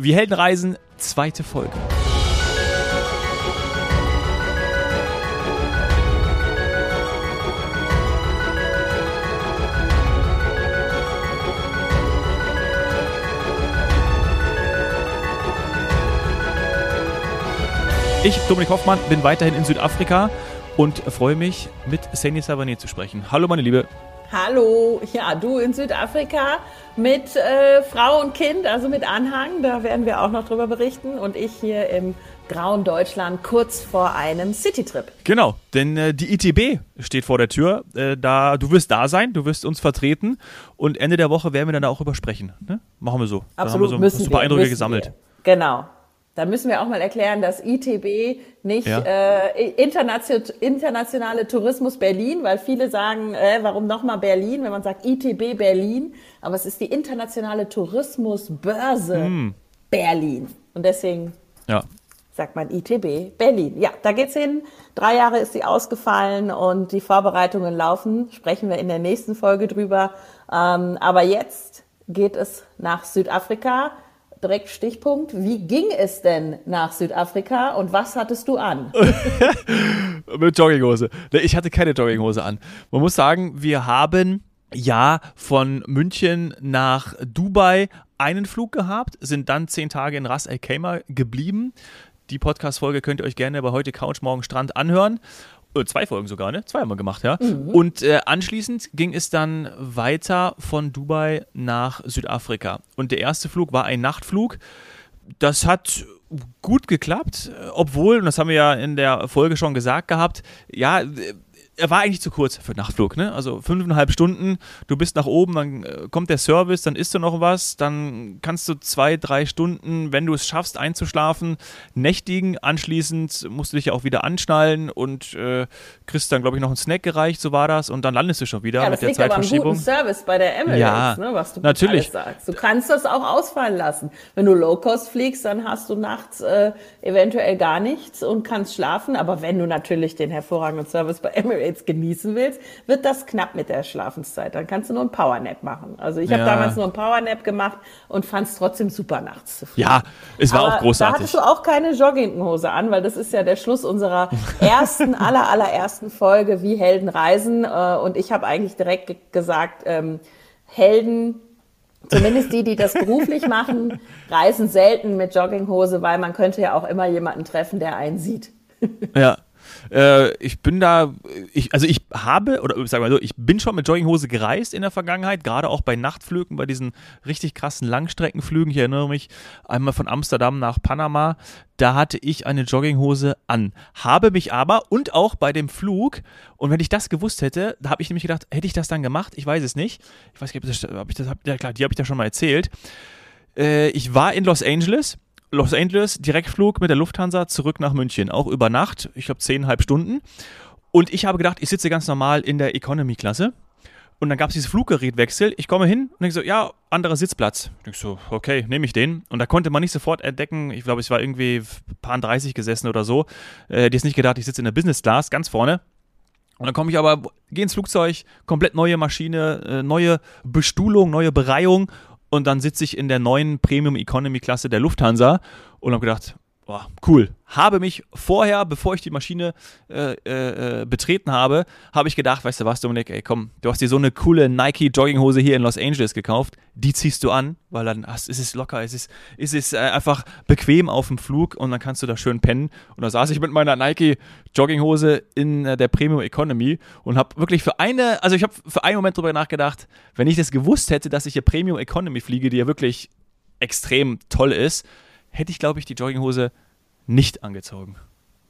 Wir Helden reisen, zweite Folge. Ich, Dominik Hoffmann, bin weiterhin in Südafrika und freue mich, mit Sandy Savanet zu sprechen. Hallo, meine Liebe. Hallo, ja, du in Südafrika mit äh, Frau und Kind, also mit Anhang, da werden wir auch noch drüber berichten. Und ich hier im grauen Deutschland kurz vor einem Citytrip. Genau, denn äh, die ITB steht vor der Tür. Äh, da, du wirst da sein, du wirst uns vertreten und Ende der Woche werden wir dann da auch übersprechen. Ne? Machen wir so. Absolut, dann haben wir so müssen super Eindrücke gesammelt. Wir. Genau, da müssen wir auch mal erklären, dass ITB nicht ja. äh, Internation, internationale Tourismus Berlin, weil viele sagen, äh, warum nochmal Berlin, wenn man sagt ITB Berlin, aber es ist die internationale Tourismusbörse hm. Berlin. Und deswegen ja. sagt man ITB Berlin. Ja, da geht's hin. Drei Jahre ist sie ausgefallen und die Vorbereitungen laufen. Sprechen wir in der nächsten Folge drüber. Ähm, aber jetzt geht es nach Südafrika direkt Stichpunkt. Wie ging es denn nach Südafrika und was hattest du an? Mit Jogginghose. Ich hatte keine Jogginghose an. Man muss sagen, wir haben ja von München nach Dubai einen Flug gehabt, sind dann zehn Tage in Ras Al Khaimah geblieben. Die Podcast-Folge könnt ihr euch gerne bei heute Couch, morgen Strand anhören. Äh, zwei Folgen sogar, ne? Zwei haben wir gemacht, ja. Mhm. Und äh, anschließend ging es dann weiter von Dubai nach Südafrika. Und der erste Flug war ein Nachtflug. Das hat gut geklappt, obwohl, und das haben wir ja in der Folge schon gesagt gehabt, ja, er war eigentlich zu kurz für Nachtflug, ne? Also fünfeinhalb Stunden, du bist nach oben, dann äh, kommt der Service, dann isst du noch was, dann kannst du zwei, drei Stunden, wenn du es schaffst, einzuschlafen, nächtigen. Anschließend musst du dich ja auch wieder anschnallen und äh, kriegst dann, glaube ich, noch einen Snack gereicht, so war das, und dann landest du schon wieder ja, mit der liegt Zeitverschiebung. Aber am guten Service bei der Emirates, ja, ne, was du natürlich sagst. Du kannst das auch ausfallen lassen. Wenn du Low-Cost fliegst, dann hast du nachts äh, eventuell gar nichts und kannst schlafen, aber wenn du natürlich den hervorragenden Service bei Emirates jetzt genießen willst, wird das knapp mit der Schlafenszeit. Dann kannst du nur ein Powernap machen. Also ich habe ja. damals nur ein Powernap gemacht und fand es trotzdem super nachts zu fliegen. Ja, es war Aber auch großartig. Da hattest du auch keine Jogginghose an, weil das ist ja der Schluss unserer ersten, aller, allerersten Folge, wie Helden reisen. Äh, und ich habe eigentlich direkt gesagt, ähm, Helden Zumindest die, die das beruflich machen, reisen selten mit Jogginghose, weil man könnte ja auch immer jemanden treffen, der einen sieht. Ja, äh, ich bin da, ich, also ich habe, oder sagen wir so, ich bin schon mit Jogginghose gereist in der Vergangenheit, gerade auch bei Nachtflügen, bei diesen richtig krassen Langstreckenflügen. Ich erinnere mich einmal von Amsterdam nach Panama, da hatte ich eine Jogginghose an. Habe mich aber und auch bei dem Flug, und wenn ich das gewusst hätte, da habe ich nämlich gedacht, hätte ich das dann gemacht? Ich weiß es nicht. Ich weiß nicht, ob, das, ob ich das, ja klar, die habe ich da schon mal erzählt. Äh, ich war in Los Angeles Los Angeles, Direktflug mit der Lufthansa zurück nach München, auch über Nacht, ich glaube zehnhalb Stunden. Und ich habe gedacht, ich sitze ganz normal in der Economy-Klasse. Und dann gab es dieses Fluggerätwechsel. Ich komme hin und denke so, ja, anderer Sitzplatz. Ich denke so, okay, nehme ich den. Und da konnte man nicht sofort entdecken, ich glaube, ich war irgendwie paar 30 gesessen oder so. Äh, hätte jetzt nicht gedacht, ich sitze in der Business Class, ganz vorne. Und dann komme ich aber, gehe ins Flugzeug, komplett neue Maschine, äh, neue Bestuhlung, neue Bereihung und dann sitze ich in der neuen Premium Economy Klasse der Lufthansa und habe gedacht, boah, cool. Habe mich vorher, bevor ich die Maschine äh, äh, äh, betreten habe, habe ich gedacht, weißt du was, Dominik, ey, komm, du hast dir so eine coole Nike Jogginghose hier in Los Angeles gekauft, die ziehst du an, weil dann ach, ist es locker, es ist, es ist äh, einfach bequem auf dem Flug und dann kannst du da schön pennen. Und da saß ich mit meiner Nike Jogginghose in äh, der Premium Economy und habe wirklich für eine, also ich habe für einen Moment drüber nachgedacht, wenn ich das gewusst hätte, dass ich hier Premium Economy fliege, die ja wirklich extrem toll ist, hätte ich, glaube ich, die Jogginghose nicht angezogen.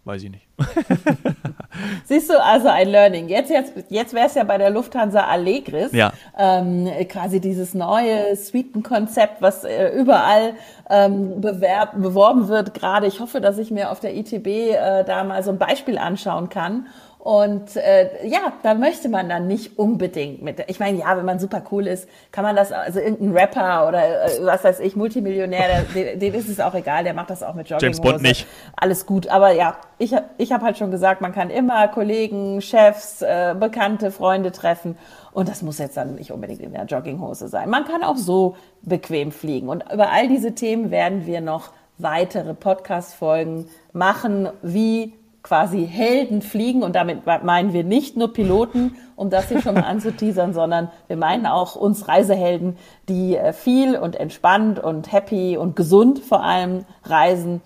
Weiß ich nicht. Siehst du, also ein Learning. Jetzt, jetzt, jetzt wäre es ja bei der Lufthansa Allegris, ja. ähm, quasi dieses neue Suitenkonzept, was äh, überall ähm, bewerb, beworben wird. Gerade ich hoffe, dass ich mir auf der ITB äh, da mal so ein Beispiel anschauen kann Und äh, ja, da möchte man dann nicht unbedingt mit. Ich meine, ja, wenn man super cool ist, kann man das, also irgendein Rapper oder äh, was weiß ich, Multimillionär, dem, dem ist es auch egal, der macht das auch mit Jogginghose. James Bond nicht. Alles gut, aber ja, ich, ich habe halt schon gesagt, man kann immer Kollegen, Chefs, äh, Bekannte, Freunde treffen. Und das muss jetzt dann nicht unbedingt in der Jogginghose sein. Man kann auch so bequem fliegen. Und über all diese Themen werden wir noch weitere Podcast-Folgen machen, wie quasi Helden fliegen und damit meinen wir nicht nur Piloten, um das hier schon mal anzuteasern, sondern wir meinen auch uns Reisehelden, die äh, viel und entspannt und happy und gesund vor allem reisen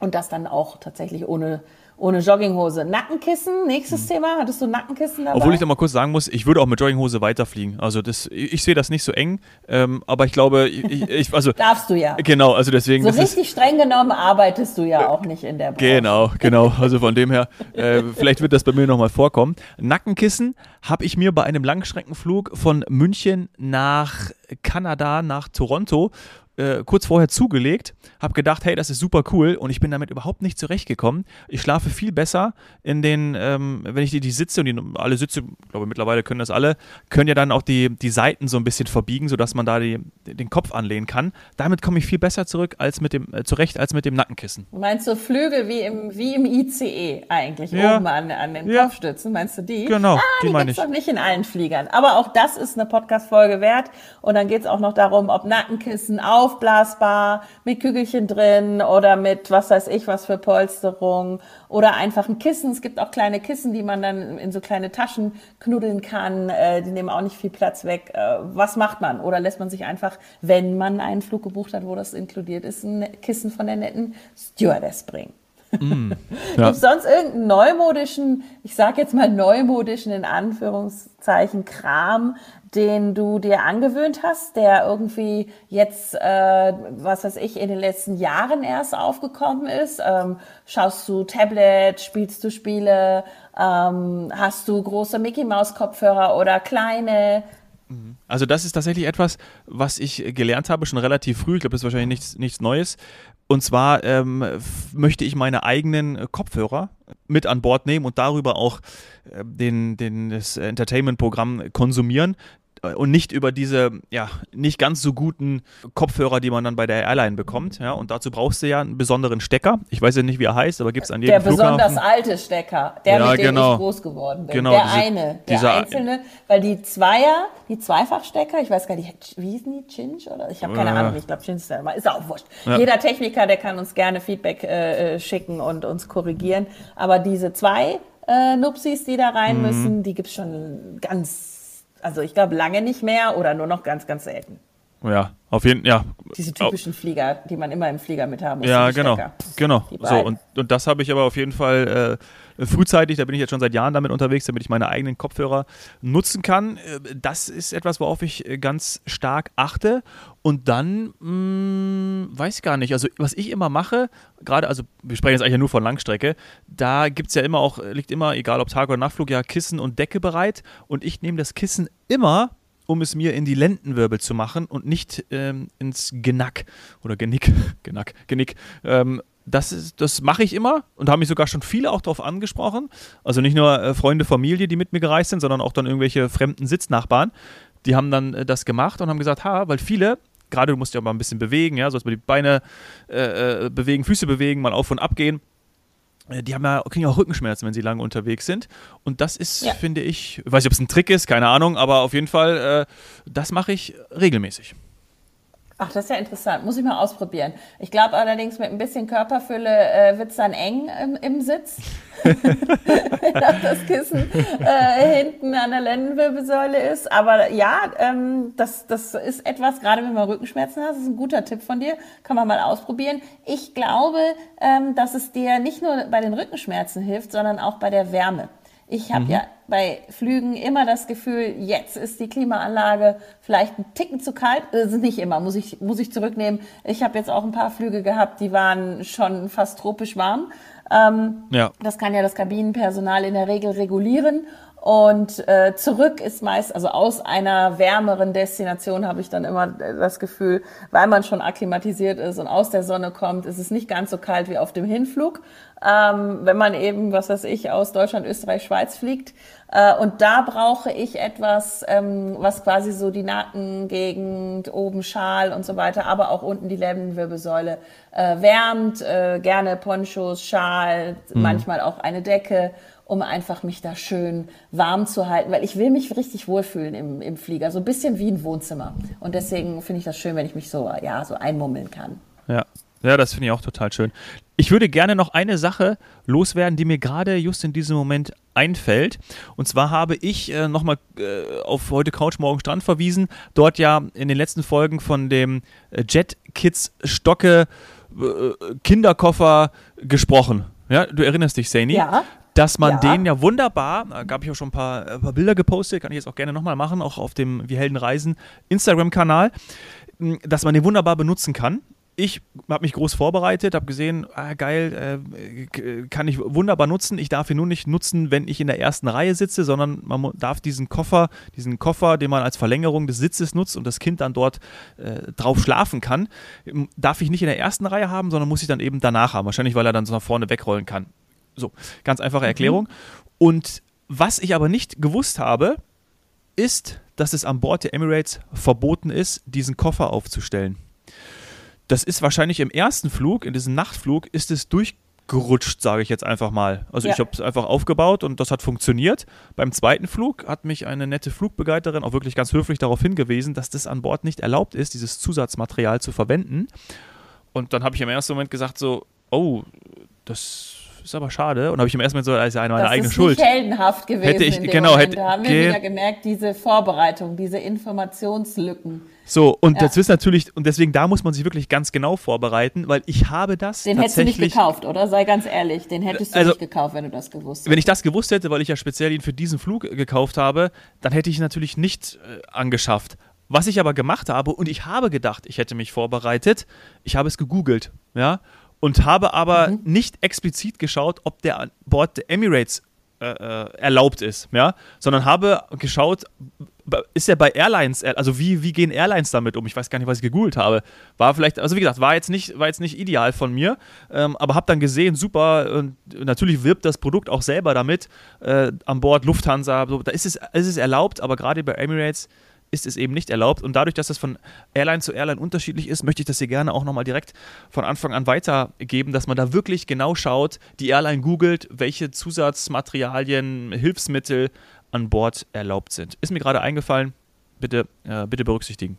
und das dann auch tatsächlich ohne ohne Jogginghose. Nackenkissen, nächstes mhm. Thema. Hattest du Nackenkissen dabei? Obwohl ich da mal kurz sagen muss, ich würde auch mit Jogginghose weiterfliegen. Also das, ich, ich sehe das nicht so eng, ähm, aber ich glaube, ich, ich, also darfst du ja. Genau, also deswegen. So richtig ist, streng genommen arbeitest du ja auch nicht in der Branche. Genau, genau. Also von dem her, äh, vielleicht wird das bei mir nochmal vorkommen. Nackenkissen habe ich mir bei einem Langstreckenflug von München nach Kanada, nach Toronto äh, kurz vorher zugelegt, habe gedacht, hey, das ist super cool und ich bin damit überhaupt nicht zurechtgekommen. Ich schlafe viel besser in den, ähm, wenn ich die, die Sitze und die, alle Sitze, ich glaube mittlerweile können das alle, können ja dann auch die, die Seiten so ein bisschen verbiegen, sodass man da die, den Kopf anlehnen kann. Damit komme ich viel besser zurück als mit dem, äh, zurecht als mit dem Nackenkissen. Meinst du Flügel wie im, wie im ICE eigentlich, ja. oben an, an den ja. Kopfstützen, meinst du die? Genau, ah, die, die meine ich. doch nicht in allen Fliegern. Aber auch das ist eine Podcast-Folge wert und dann geht es auch noch darum, ob Nackenkissen auch aufblasbar mit Kügelchen drin oder mit was weiß ich was für Polsterung oder einfach ein Kissen. Es gibt auch kleine Kissen, die man dann in so kleine Taschen knuddeln kann. Äh, die nehmen auch nicht viel Platz weg. Äh, was macht man? Oder lässt man sich einfach, wenn man einen Flug gebucht hat, wo das inkludiert ist, ein Kissen von der netten Stewardess bringen? Mm, ja. Gibt sonst irgendeinen neumodischen, ich sag jetzt mal neumodischen in Anführungszeichen Kram, den du dir angewöhnt hast, der irgendwie jetzt, äh, was weiß ich, in den letzten Jahren erst aufgekommen ist? Ähm, schaust du Tablet, spielst du Spiele, ähm, hast du große Mickey Maus Kopfhörer oder kleine? Mhm. Also das ist tatsächlich etwas, was ich gelernt habe schon relativ früh. Ich glaube, das ist wahrscheinlich nichts, nichts Neues. Und zwar ähm, möchte ich meine eigenen Kopfhörer mit an Bord nehmen und darüber auch äh, den, den, das Entertainment-Programm konsumieren und nicht über diese ja nicht ganz so guten Kopfhörer, die man dann bei der Airline bekommt. Ja, und dazu brauchst du ja einen besonderen Stecker. Ich weiß ja nicht, wie er heißt, aber gibt es an jedem Der Flughafen. besonders alte Stecker, der ja, mit dem genau. ich groß geworden bin. Genau, der diese, eine, der dieser, einzelne, weil die Zweier, die Zweifachstecker, ich weiß gar nicht, wie hießen die, Chinch oder? Ich habe keine äh, Ahnung, ich glaube Chinch ist ja ist auch wurscht. Ja. Jeder Techniker, der kann uns gerne Feedback äh, äh, schicken und uns korrigieren. Aber diese zwei äh, Nupsis, die da rein mhm. müssen, die gibt's schon ganz also ich glaube lange nicht mehr oder nur noch ganz, ganz selten. Ja, auf jeden Fall, ja. Diese typischen Flieger, die man immer im Flieger mit haben muss. Ja, genau, genau. So, und, und das habe ich aber auf jeden Fall äh, frühzeitig, da bin ich jetzt schon seit Jahren damit unterwegs, damit ich meine eigenen Kopfhörer nutzen kann. Äh, das ist etwas, worauf ich äh, ganz stark achte. Und dann, mh, hm, weiß ich gar nicht, also was ich immer mache, gerade, also wir sprechen jetzt eigentlich nur von Langstrecke, da gibt es ja immer auch, liegt immer, egal ob Tag- oder Nachtflug, ja Kissen und Decke bereit. Und ich nehme das Kissen immer um es mir in die Lendenwirbel zu machen und nicht ähm, ins Genack oder Genick, Genack, Genick. Ähm, das, das mache ich immer und haben mich sogar schon viele auch darauf angesprochen. Also nicht nur äh, Freunde, Familie, die mit mir gereist sind, sondern auch dann irgendwelche fremden Sitznachbarn. Die haben dann äh, das gemacht und haben gesagt, ha, weil viele, gerade du musst ja mal ein bisschen bewegen, ja, so dass man die Beine äh, äh, bewegen, Füße bewegen, mal auf und ab gehen die haben ja, kriegen auch Rückenschmerzen, wenn sie lange unterwegs sind. Und das ist, ja. finde ich, ich weiß nicht, ob es ein Trick ist, keine Ahnung, aber auf jeden Fall, äh, das mache ich regelmäßig. Ach, das ist ja interessant. Muss ich mal ausprobieren. Ich glaube allerdings, mit ein bisschen Körperfülle äh, wird es dann eng im, im Sitz. Wenn das Kissen äh, hinten an der Lendenwirbelsäule ist. Aber ja, ähm, das, das ist etwas, gerade wenn man Rückenschmerzen hat, das ist ein guter Tipp von dir. Kann man mal ausprobieren. Ich glaube, ähm, dass es dir nicht nur bei den Rückenschmerzen hilft, sondern auch bei der Wärme. Ich habe mhm. ja bei Flügen immer das Gefühl, jetzt ist die Klimaanlage vielleicht ein Ticken zu kalt. Das ist nicht immer, muss ich, muss ich zurücknehmen. Ich habe jetzt auch ein paar Flüge gehabt, die waren schon fast tropisch warm. Ähm, ja. Das kann ja das Kabinenpersonal in der Regel regulieren. Und äh, zurück ist meist, also aus einer wärmeren Destination habe ich dann immer das Gefühl, weil man schon akklimatisiert ist und aus der Sonne kommt, ist es nicht ganz so kalt wie auf dem Hinflug. Ähm, wenn man eben, was weiß ich, aus Deutschland, Österreich, Schweiz fliegt. Äh, und da brauche ich etwas, ähm, was quasi so die Nackengegend, oben Schal und so weiter, aber auch unten die Lendenwirbelsäule äh, wärmt. Äh, gerne Ponchos, Schal, mhm. manchmal auch eine Decke um einfach mich da schön warm zu halten, weil ich will mich richtig wohlfühlen im, im Flieger, so ein bisschen wie ein Wohnzimmer. Und deswegen finde ich das schön, wenn ich mich so, ja, so einmummeln kann. Ja. Ja, das finde ich auch total schön. Ich würde gerne noch eine Sache loswerden, die mir gerade just in diesem Moment einfällt. Und zwar habe ich äh, nochmal äh, auf heute Couch Morgen Strand verwiesen. Dort ja in den letzten Folgen von dem äh, Jet Kids Stocke äh, Kinderkoffer gesprochen. Ja, du erinnerst dich, Saini? Ja dass man ja. den ja wunderbar, da gab ich auch schon ein paar, ein paar Bilder gepostet, kann ich jetzt auch gerne nochmal machen, auch auf dem Wir Helden Reisen Instagram-Kanal, dass man den wunderbar benutzen kann. Ich habe mich groß vorbereitet, habe gesehen, ah, geil, äh, kann ich wunderbar nutzen. Ich darf ihn nur nicht nutzen, wenn ich in der ersten Reihe sitze, sondern man darf diesen Koffer, diesen Koffer, den man als Verlängerung des Sitzes nutzt und das Kind dann dort äh, drauf schlafen kann, darf ich nicht in der ersten Reihe haben, sondern muss ich dann eben danach haben. Wahrscheinlich, weil er dann so nach vorne wegrollen kann. So, ganz einfache mhm. Erklärung. Mhm. Und was ich aber nicht gewusst habe, ist, dass es an Bord der Emirates verboten ist, diesen Koffer aufzustellen. Das ist wahrscheinlich im ersten Flug, in diesem Nachtflug, ist es durchgerutscht, sage ich jetzt einfach mal. Also ja. ich habe es einfach aufgebaut und das hat funktioniert. Beim zweiten Flug hat mich eine nette Flugbegleiterin auch wirklich ganz höflich darauf hingewiesen, dass das an Bord nicht erlaubt ist, dieses Zusatzmaterial zu verwenden. Und dann habe ich im ersten Moment gesagt so, oh, das ist aber schade. Und habe ich im ersten Moment so, als eine meine eigene Schuld. Das ist heldenhaft gewesen. Hätte ich, genau, Moment. hätte, da haben wir wieder gemerkt, diese Vorbereitung, diese Informationslücken. So, und ja. das ist natürlich, und deswegen da muss man sich wirklich ganz genau vorbereiten, weil ich habe das. Den hättest du nicht gekauft, oder? Sei ganz ehrlich, den hättest du also, nicht gekauft, wenn du das gewusst hättest. Wenn ich das gewusst hätte, weil ich ja speziell ihn für diesen Flug gekauft habe, dann hätte ich ihn natürlich nicht äh, angeschafft. Was ich aber gemacht habe, und ich habe gedacht, ich hätte mich vorbereitet, ich habe es gegoogelt, ja, und habe aber mhm. nicht explizit geschaut, ob der an Bord der Emirates äh, äh, erlaubt ist, ja, sondern habe geschaut, ist er bei Airlines, also wie, wie gehen Airlines damit um? Ich weiß gar nicht, was ich gegoogelt habe. War vielleicht, also wie gesagt, war jetzt nicht, war jetzt nicht ideal von mir, ähm, aber habe dann gesehen, super, und natürlich wirbt das Produkt auch selber damit, äh, an Bord Lufthansa, so, da ist es, ist es erlaubt, aber gerade bei Emirates ist es eben nicht erlaubt. Und dadurch, dass das von Airline zu Airline unterschiedlich ist, möchte ich das hier gerne auch nochmal direkt von Anfang an weitergeben, dass man da wirklich genau schaut, die Airline googelt, welche Zusatzmaterialien, Hilfsmittel an Bord erlaubt sind. Ist mir gerade eingefallen, bitte, äh, bitte berücksichtigen.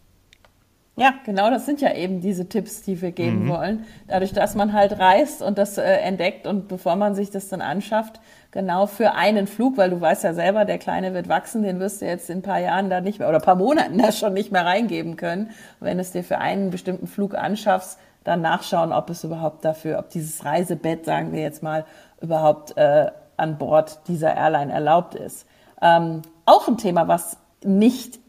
Ja, genau, das sind ja eben diese Tipps, die wir geben mhm. wollen. Dadurch, dass man halt reist und das äh, entdeckt und bevor man sich das dann anschafft, genau für einen Flug, weil du weißt ja selber, der Kleine wird wachsen, den wirst du jetzt in ein paar Jahren da nicht mehr oder ein paar Monaten da schon nicht mehr reingeben können. wenn du es dir für einen bestimmten Flug anschaffst, dann nachschauen, ob es überhaupt dafür, ob dieses Reisebett, sagen wir jetzt mal, überhaupt äh, an Bord dieser Airline erlaubt ist. Ähm, auch ein Thema, was nicht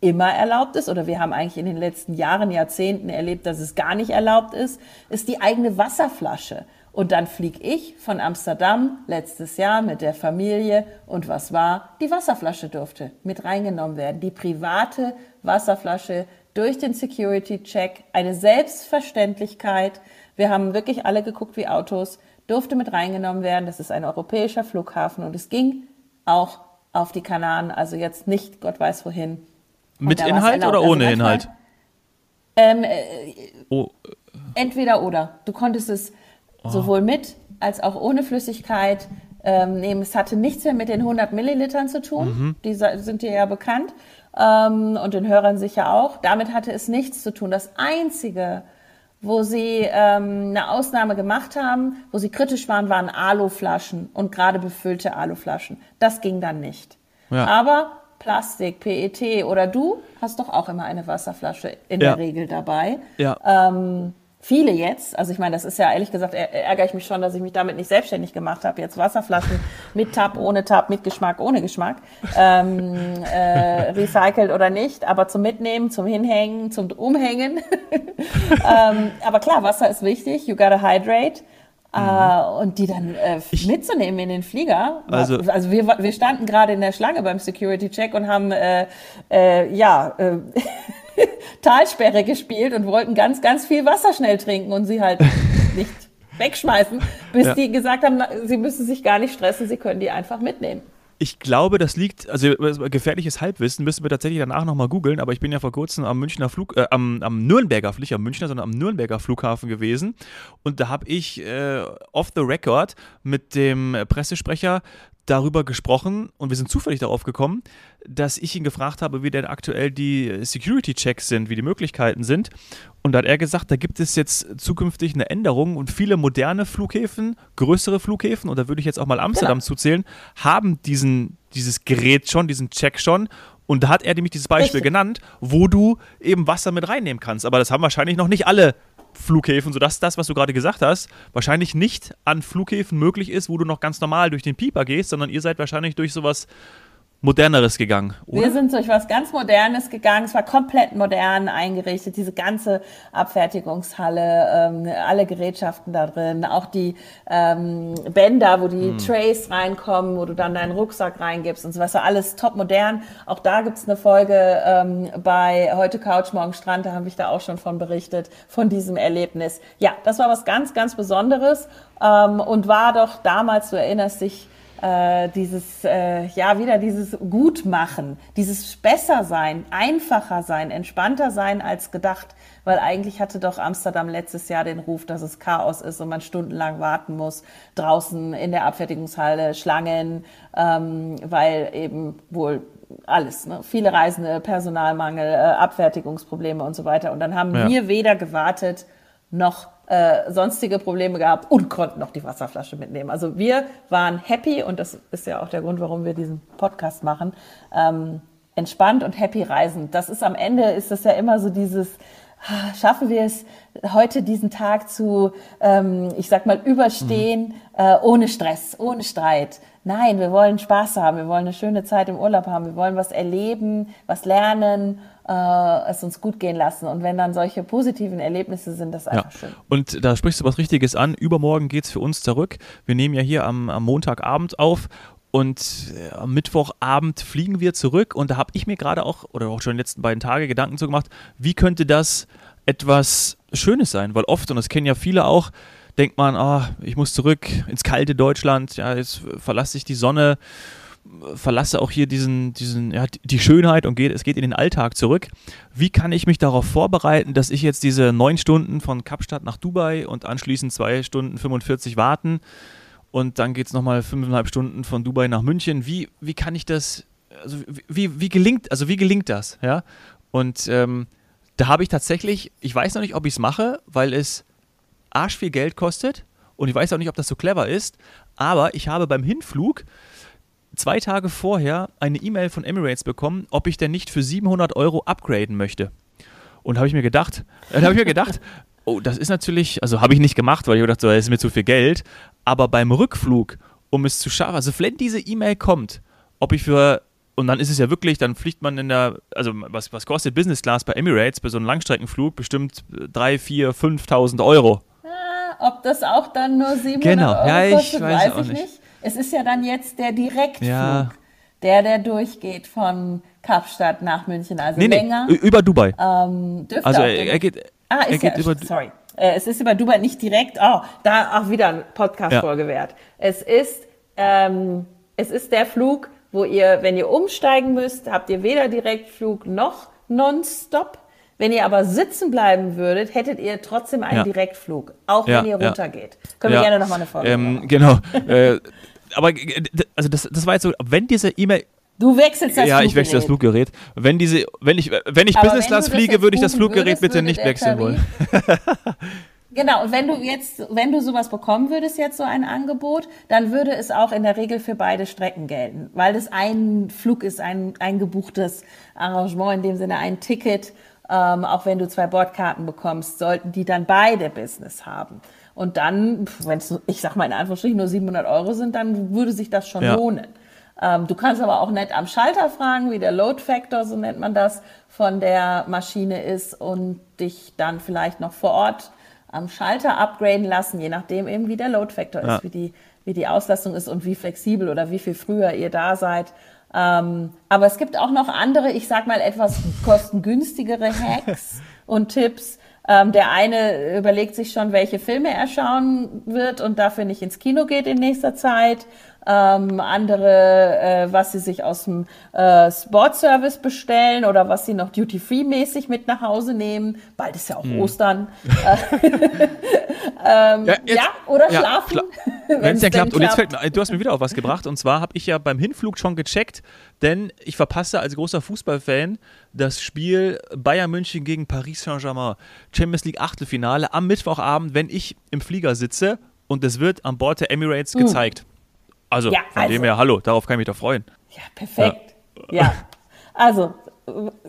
immer erlaubt ist, oder wir haben eigentlich in den letzten Jahren, Jahrzehnten erlebt, dass es gar nicht erlaubt ist, ist die eigene Wasserflasche. Und dann flieg ich von Amsterdam letztes Jahr mit der Familie und was war? Die Wasserflasche durfte mit reingenommen werden. Die private Wasserflasche durch den Security Check. Eine Selbstverständlichkeit. Wir haben wirklich alle geguckt wie Autos. Durfte mit reingenommen werden. Das ist ein europäischer Flughafen und es ging auch auf die Kanaren. Also jetzt nicht Gott weiß wohin mit Inhalt oder ohne also Inhalt? Ähm, äh, oh. Entweder oder. Du konntest es oh. sowohl mit als auch ohne Flüssigkeit ähm, nehmen. Es hatte nichts mehr mit den 100 Millilitern zu tun. Mhm. Die sind dir ja bekannt. Ähm, und den Hörern sicher auch. Damit hatte es nichts zu tun. Das Einzige, wo sie ähm, eine Ausnahme gemacht haben, wo sie kritisch waren, waren Aluflaschen und gerade befüllte Aluflaschen. Das ging dann nicht. Ja. Aber Plastik, PET oder du hast doch auch immer eine Wasserflasche in ja. der Regel dabei. Ja. Ähm, viele jetzt, also ich meine, das ist ja ehrlich gesagt, ärgere ich mich schon, dass ich mich damit nicht selbstständig gemacht habe. Jetzt Wasserflaschen mit Tab, ohne Tab, mit Geschmack, ohne Geschmack, ähm, äh, recycelt oder nicht, aber zum Mitnehmen, zum Hinhängen, zum Umhängen. ähm, aber klar, Wasser ist wichtig, you gotta hydrate. Mhm. Uh, und die dann äh, ich, mitzunehmen in den Flieger. Also, also wir, wir standen gerade in der Schlange beim Security-Check und haben äh, äh, ja äh, Talsperre gespielt und wollten ganz, ganz viel Wasser schnell trinken und sie halt nicht wegschmeißen, bis ja. die gesagt haben, sie müssen sich gar nicht stressen, sie können die einfach mitnehmen. Ich glaube, das liegt, also gefährliches Halbwissen müssen wir tatsächlich danach nochmal googeln, aber ich bin ja vor kurzem am Münchner Flug, äh, am, am Nürnberger, nicht am Münchner, sondern am Nürnberger Flughafen gewesen. Und da habe ich äh, off the record mit dem Pressesprecher darüber gesprochen und wir sind zufällig darauf gekommen, dass ich ihn gefragt habe, wie denn aktuell die Security-Checks sind, wie die Möglichkeiten sind. Und da hat er gesagt, da gibt es jetzt zukünftig eine Änderung und viele moderne Flughäfen, größere Flughäfen, und da würde ich jetzt auch mal Amsterdam genau. zuzählen, haben diesen, dieses Gerät schon, diesen Check schon. Und da hat er nämlich dieses Beispiel Richtig. genannt, wo du eben Wasser mit reinnehmen kannst. Aber das haben wahrscheinlich noch nicht alle Flughäfen, sodass das, was du gerade gesagt hast, wahrscheinlich nicht an Flughäfen möglich ist, wo du noch ganz normal durch den Pieper gehst, sondern ihr seid wahrscheinlich durch sowas Moderneres gegangen, oder? Wir sind durch was ganz Modernes gegangen. Es war komplett modern eingerichtet. Diese ganze Abfertigungshalle, ähm, alle Gerätschaften da drin, auch die ähm, Bänder, wo die hm. Trays reinkommen, wo du dann deinen Rucksack reingibst und so was. War alles top modern. Auch da gibt's eine Folge ähm, bei Heute Couch, Morgen Strand. Da habe ich da auch schon von berichtet, von diesem Erlebnis. Ja, das war was ganz, ganz Besonderes ähm, und war doch damals, du erinnerst dich, äh, dieses, äh, ja, wieder dieses Gutmachen, dieses besser sein, einfacher sein, entspannter sein als gedacht, weil eigentlich hatte doch Amsterdam letztes Jahr den Ruf, dass es Chaos ist und man stundenlang warten muss, draußen in der Abfertigungshalle, Schlangen, ähm, weil eben wohl alles, ne? viele Reisende, Personalmangel, äh, Abfertigungsprobleme und so weiter. Und dann haben ja. wir weder gewartet noch äh, sonstige Probleme gehabt und konnten noch die Wasserflasche mitnehmen. Also wir waren happy und das ist ja auch der Grund, warum wir diesen Podcast machen. Ähm, entspannt und happy reisen. Das ist am Ende ist das ja immer so dieses ah, schaffen wir es heute diesen Tag zu, ähm, ich sag mal, überstehen, mhm. äh, ohne Stress, ohne Streit. Nein, wir wollen Spaß haben, wir wollen eine schöne Zeit im Urlaub haben, wir wollen was erleben, was lernen äh, es uns gut gehen lassen. Und wenn dann solche positiven Erlebnisse sind, das einfach ja. schön. Und da sprichst du was Richtiges an. Übermorgen geht es für uns zurück. Wir nehmen ja hier am, am Montagabend auf. Und äh, am Mittwochabend fliegen wir zurück und da habe ich mir gerade auch, oder auch schon in den letzten beiden Tagen Gedanken zu gemacht, wie könnte das etwas Schönes sein? Weil oft, und das kennen ja viele auch, denkt man, oh, ich muss zurück ins kalte Deutschland, ja, jetzt verlasse ich die Sonne verlasse auch hier diesen, diesen, ja, die Schönheit und geht, es geht in den Alltag zurück. Wie kann ich mich darauf vorbereiten, dass ich jetzt diese neun Stunden von Kapstadt nach Dubai und anschließend zwei Stunden 45 warten und dann geht es nochmal fünfeinhalb Stunden von Dubai nach München. Wie, wie kann ich das, also wie, wie gelingt, also wie gelingt das, ja? Und ähm, da habe ich tatsächlich, ich weiß noch nicht, ob ich es mache, weil es arsch viel Geld kostet und ich weiß auch nicht, ob das so clever ist, aber ich habe beim Hinflug zwei Tage vorher eine E-Mail von Emirates bekommen, ob ich denn nicht für 700 Euro upgraden möchte. Und habe ich mir gedacht, dann habe ich mir gedacht, oh, das ist natürlich, also habe ich nicht gemacht, weil ich gedacht, so, das ist mir zu viel Geld. Aber beim Rückflug, um es zu schaffen, also wenn diese E-Mail kommt, ob ich für und dann ist es ja wirklich, dann fliegt man in der, also was, was kostet Business Class bei Emirates, bei so einem Langstreckenflug bestimmt 3, 4, 5.000 Euro. Ja, ob das auch dann nur 700 genau. Euro ja, ich kostet, weiß, weiß ich nicht. nicht. Es ist ja dann jetzt der Direktflug, ja. der, der durchgeht von Kapstadt nach München, also nee, länger. Nee, über Dubai. Ähm, also er, er, geht, ah, ist er ja, über sorry. Äh, es ist über Dubai nicht direkt, oh, da auch wieder ein Podcast-Folge ja. wert. Es ist, ähm, es ist der Flug, wo ihr, wenn ihr umsteigen müsst, habt ihr weder Direktflug noch Nonstop. Wenn ihr aber sitzen bleiben würdet, hättet ihr trotzdem einen ja. Direktflug, auch ja, wenn ihr runtergeht. Können wir gerne nochmal eine Folge ähm, machen. Genau. äh, aber also das, das war jetzt so, wenn diese E-Mail Du wechselst das Ja, Fluggerät. ich wechsle das Fluggerät. Wenn diese, wenn ich, wenn ich Business Class fliege, würde ich das Fluggerät würdest, bitte nicht wechseln wollen. genau, und wenn du jetzt, wenn du sowas bekommen würdest, jetzt so ein Angebot, dann würde es auch in der Regel für beide Strecken gelten, weil das ein Flug ist, ein, ein gebuchtes Arrangement, in dem Sinne ein Ticket, ähm, auch wenn du zwei Bordkarten bekommst, sollten die dann beide Business haben. Und dann, wenn es, ich sag mal in Anführungsstrichen, nur 700 Euro sind, dann würde sich das schon ja. lohnen. Ähm, du kannst aber auch nett am Schalter fragen, wie der Load Factor, so nennt man das, von der Maschine ist und dich dann vielleicht noch vor Ort am Schalter upgraden lassen, je nachdem eben wie der Load Factor ja. ist, wie die, wie die Auslastung ist und wie flexibel oder wie viel früher ihr da seid. Ähm, aber es gibt auch noch andere, ich sag mal etwas kostengünstigere Hacks und Tipps. Ähm, der eine überlegt sich schon, welche Filme er schauen wird und dafür nicht ins Kino geht in nächster Zeit ähm, andere, äh, was sie sich aus dem äh, Sportservice bestellen oder was sie noch Duty-Free-mäßig mit nach Hause nehmen. Bald ist ja auch hm. Ostern. ähm, ja, jetzt, ja, oder ja, schlafen. Wenn es ja klappt. Und jetzt fällt mir, du hast mir wieder auf was gebracht. Und zwar habe ich ja beim Hinflug schon gecheckt, denn ich verpasse als großer Fußballfan das Spiel Bayern München gegen Paris Saint-Germain, Champions League Achtelfinale am Mittwochabend, wenn ich im Flieger sitze und es wird an Bord der Emirates hm. gezeigt. Also, ja, von also, dem her, hallo, darauf kann ich mich doch freuen. Ja, perfekt. Ja. ja. Also,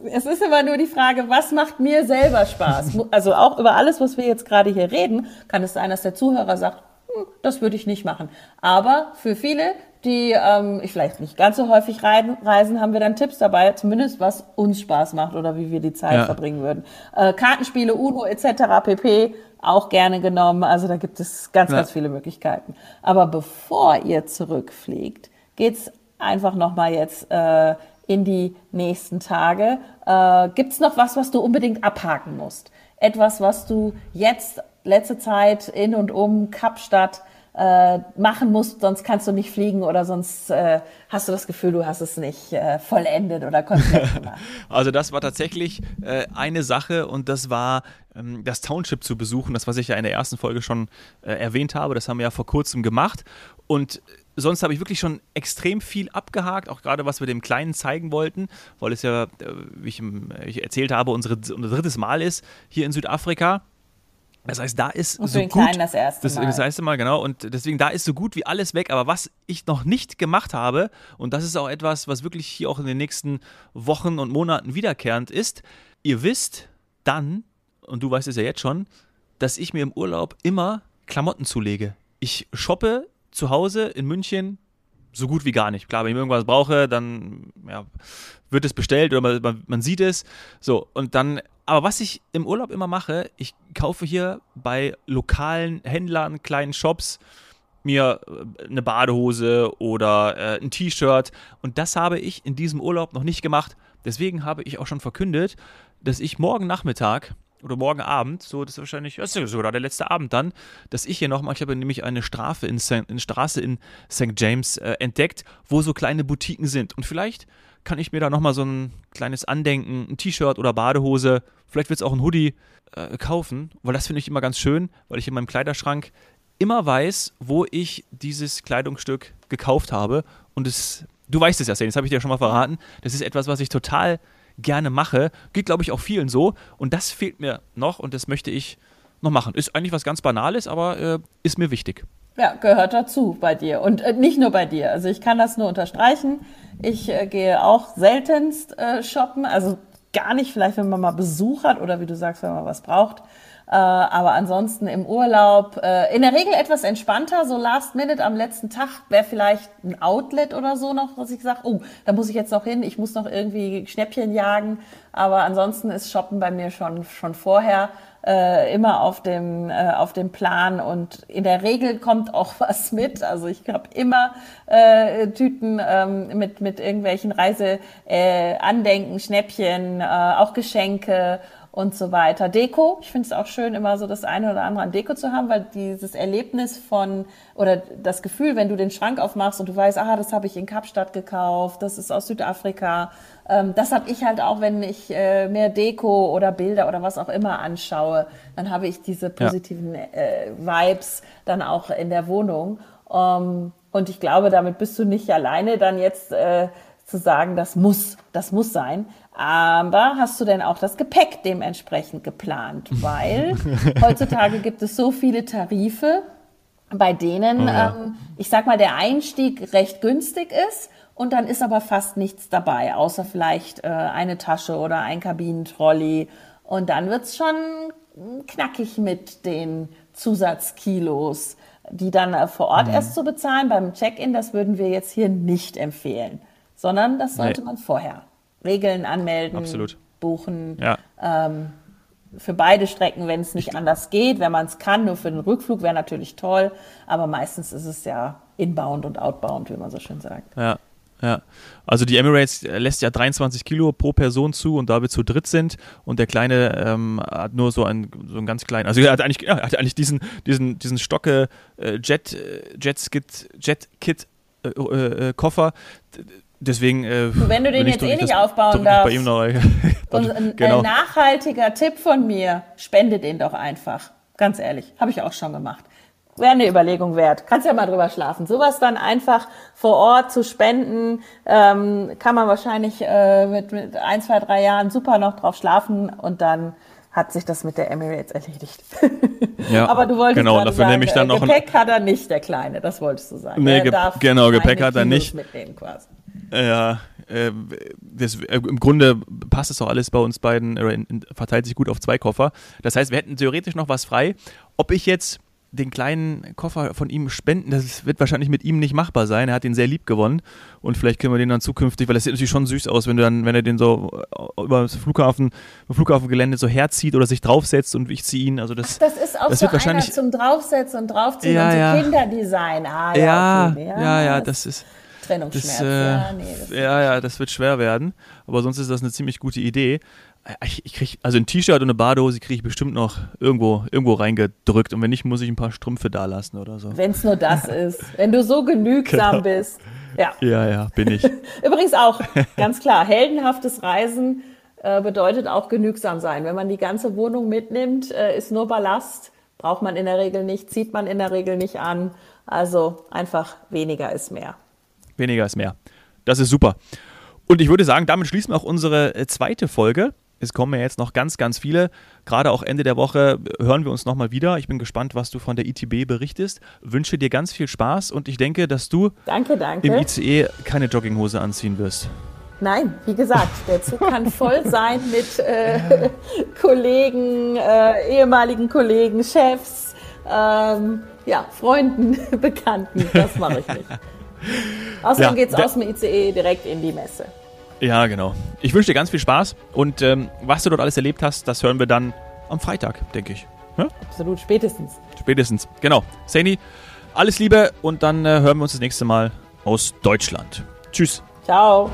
es ist immer nur die Frage, was macht mir selber Spaß? Also auch über alles, was wir jetzt gerade hier reden, kann es sein, dass der Zuhörer sagt, hm, das würde ich nicht machen. Aber für viele, die ähm, ich vielleicht nicht ganz so häufig reisen, haben wir dann Tipps dabei, zumindest was uns Spaß macht oder wie wir die Zeit ja. verbringen würden. Äh, Kartenspiele, Uno etc. pp auch gerne genommen. Also da gibt es ganz, ja. ganz viele Möglichkeiten. Aber bevor ihr zurückfliegt, geht's einfach nochmal jetzt äh, in die nächsten Tage. Äh, gibt's noch was, was du unbedingt abhaken musst? Etwas, was du jetzt letzte Zeit in und um Kapstadt äh, machen musst, sonst kannst du nicht fliegen oder sonst äh, hast du das Gefühl, du hast es nicht äh, vollendet oder komplett gemacht. also das war tatsächlich äh, eine Sache und das war ähm, das Township zu besuchen, das was ich ja in der ersten Folge schon äh, erwähnt habe, das haben wir ja vor kurzem gemacht und sonst habe ich wirklich schon extrem viel abgehakt, auch gerade was wir dem Kleinen zeigen wollten, weil es ja, äh, wie ich, ich erzählt habe, unsere, unser drittes Mal ist hier in Südafrika. Das heißt, da ist und so den gut, Kleinen das erste Mal. Das, das erste Mal, genau. Und deswegen, da ist so gut wie alles weg. Aber was ich noch nicht gemacht habe, und das ist auch etwas, was wirklich hier auch in den nächsten Wochen und Monaten wiederkehrend ist, ihr wisst dann, und du weißt es ja jetzt schon, dass ich mir im Urlaub immer Klamotten zulege. Ich shoppe zu Hause in München so gut wie gar nicht. Klar, wenn ich irgendwas brauche, dann ja, wird es bestellt oder man, man, sieht es. So, und dann aber was ich im Urlaub immer mache, ich kaufe hier bei lokalen Händlern, kleinen Shops mir äh, eine Badehose oder äh, ein T-Shirt und das habe ich in diesem Urlaub noch nicht gemacht. Deswegen habe ich auch schon verkündet, dass ich morgen Nachmittag oder morgen Abend, so das ist wahrscheinlich, das ist sogar der letzte Abend dann, dass ich hier nochmal, ich habe nämlich eine Strafe in, St., eine Straße in St. James äh, entdeckt, wo so kleine Boutiquen sind. Und vielleicht kann ich mir da nochmal so ein kleines Andenken, ein T-Shirt oder Badehose, vielleicht wird es auch ein Hoodie äh, kaufen, weil das finde ich immer ganz schön, weil ich in meinem Kleiderschrank immer weiß, wo ich dieses Kleidungsstück gekauft habe. Und es, du weißt es ja, das habe ich dir schon mal verraten. Das ist etwas, was ich total gerne mache. Geht, glaube ich, auch vielen so. Und das fehlt mir noch und das möchte ich noch machen. Ist eigentlich was ganz Banales, aber äh, ist mir wichtig. Ja, gehört dazu bei dir. Und äh, nicht nur bei dir. Also ich kann das nur unterstreichen. Ich äh, gehe auch seltenst äh, shoppen. Also gar nicht, vielleicht wenn man mal Besuch hat oder wie du sagst, wenn man was braucht. Äh, aber ansonsten im Urlaub äh, in der Regel etwas entspannter. So Last Minute am letzten Tag wäre vielleicht ein Outlet oder so noch, was ich sage, oh, da muss ich jetzt noch hin. Ich muss noch irgendwie Schnäppchen jagen. Aber ansonsten ist Shoppen bei mir schon schon vorher äh, immer auf dem, äh, auf dem Plan und in der Regel kommt auch was mit. Also ich habe immer äh, Tüten ähm, mit, mit irgendwelchen Reiseandenken, äh, Schnäppchen, äh, auch Geschenke und so weiter. Deko, ich finde es auch schön, immer so das eine oder andere an Deko zu haben, weil dieses Erlebnis von oder das Gefühl, wenn du den Schrank aufmachst und du weißt, ah, das habe ich in Kapstadt gekauft, das ist aus Südafrika, ähm, das habe ich halt auch, wenn ich äh, mehr Deko oder Bilder oder was auch immer anschaue, dann habe ich diese positiven ja. äh, Vibes dann auch in der Wohnung. Ähm, und ich glaube, damit bist du nicht alleine, dann jetzt äh, zu sagen, das muss, das muss sein. Aber hast du denn auch das Gepäck dementsprechend geplant? Weil heutzutage gibt es so viele Tarife, bei denen, oh ja. ähm, ich sag mal, der Einstieg recht günstig ist und dann ist aber fast nichts dabei, außer vielleicht äh, eine Tasche oder ein Kabinentrolley. Und dann wird's schon knackig mit den Zusatzkilos, die dann äh, vor Ort mhm. erst zu bezahlen beim Check-in. Das würden wir jetzt hier nicht empfehlen, sondern das sollte nee. man vorher Regeln anmelden, Absolut. buchen. Ja. Ähm, für beide Strecken, wenn es nicht anders geht. Wenn man es kann, nur für den Rückflug wäre natürlich toll. Aber meistens ist es ja inbound und outbound, wie man so schön sagt. Ja. Ja, also die Emirates lässt ja 23 Kilo pro Person zu und da wir zu dritt sind und der Kleine ähm, hat nur so einen, so einen ganz kleinen, also er hat eigentlich, ja, hat eigentlich diesen, diesen, diesen Stocke äh, Jet, äh, Jet, Jet Kit äh, äh, Koffer, deswegen. Äh, wenn du den jetzt eh nicht aufbauen darfst. Bei ihm noch, und ein, genau. ein nachhaltiger Tipp von mir: Spende den doch einfach. Ganz ehrlich, habe ich auch schon gemacht. Wäre eine Überlegung wert. Kannst ja mal drüber schlafen. Sowas dann einfach vor Ort zu spenden, ähm, kann man wahrscheinlich äh, mit, mit ein, zwei, drei Jahren super noch drauf schlafen und dann hat sich das mit der Emirates erledigt. Ja, Aber du wolltest genau, dafür sagen, nehme ich dann noch Gepäck hat er nicht, der Kleine, das wolltest du sagen. Nee, ge genau, Gepäck hat er nicht. Quasi. Ja, äh, das, äh, im Grunde passt es auch alles bei uns beiden, äh, verteilt sich gut auf zwei Koffer. Das heißt, wir hätten theoretisch noch was frei. Ob ich jetzt den kleinen Koffer von ihm spenden, das wird wahrscheinlich mit ihm nicht machbar sein. Er hat den sehr lieb gewonnen und vielleicht können wir den dann zukünftig, weil das sieht natürlich schon süß aus, wenn du dann, wenn er den so äh, über das Flughafen, Flughafengelände so herzieht oder sich draufsetzt und ich ziehe ihn. Also das, Ach, das ist auch das so wird wahrscheinlich zum draufsetzen und draufziehen ja, und so ja. Kinderdesign. Ah, ja, ja, okay. ja, ja, ja, das ist Trennungsschmerz. Das, äh, ja, nee, das ja, ja, das wird schwer werden. Aber sonst ist das eine ziemlich gute Idee. Ich, ich krieg, also ein T-Shirt und eine Badehose kriege ich bestimmt noch irgendwo, irgendwo reingedrückt. Und wenn nicht, muss ich ein paar Strümpfe da lassen oder so. Wenn es nur das ist. Wenn du so genügsam genau. bist. Ja. ja, ja, bin ich. Übrigens auch, ganz klar, heldenhaftes Reisen äh, bedeutet auch genügsam sein. Wenn man die ganze Wohnung mitnimmt, äh, ist nur Ballast, braucht man in der Regel nicht, zieht man in der Regel nicht an. Also einfach weniger ist mehr. Weniger ist mehr. Das ist super. Und ich würde sagen, damit schließen wir auch unsere äh, zweite Folge. Es kommen ja jetzt noch ganz, ganz viele. Gerade auch Ende der Woche hören wir uns nochmal wieder. Ich bin gespannt, was du von der ITB berichtest. Wünsche dir ganz viel Spaß und ich denke, dass du danke, danke. im ICE keine Jogginghose anziehen wirst. Nein, wie gesagt, der Zug kann voll sein mit äh, Kollegen, äh, ehemaligen Kollegen, Chefs, ähm, ja, Freunden, Bekannten. Das mache ich nicht. Außerdem ja, geht es aus dem ICE direkt in die Messe. Ja, genau. Ich wünsche dir ganz viel Spaß und ähm, was du dort alles erlebt hast, das hören wir dann am Freitag, denke ich. Ja? Absolut, spätestens. Spätestens, genau. Saini, alles Liebe und dann äh, hören wir uns das nächste Mal aus Deutschland. Tschüss. Ciao.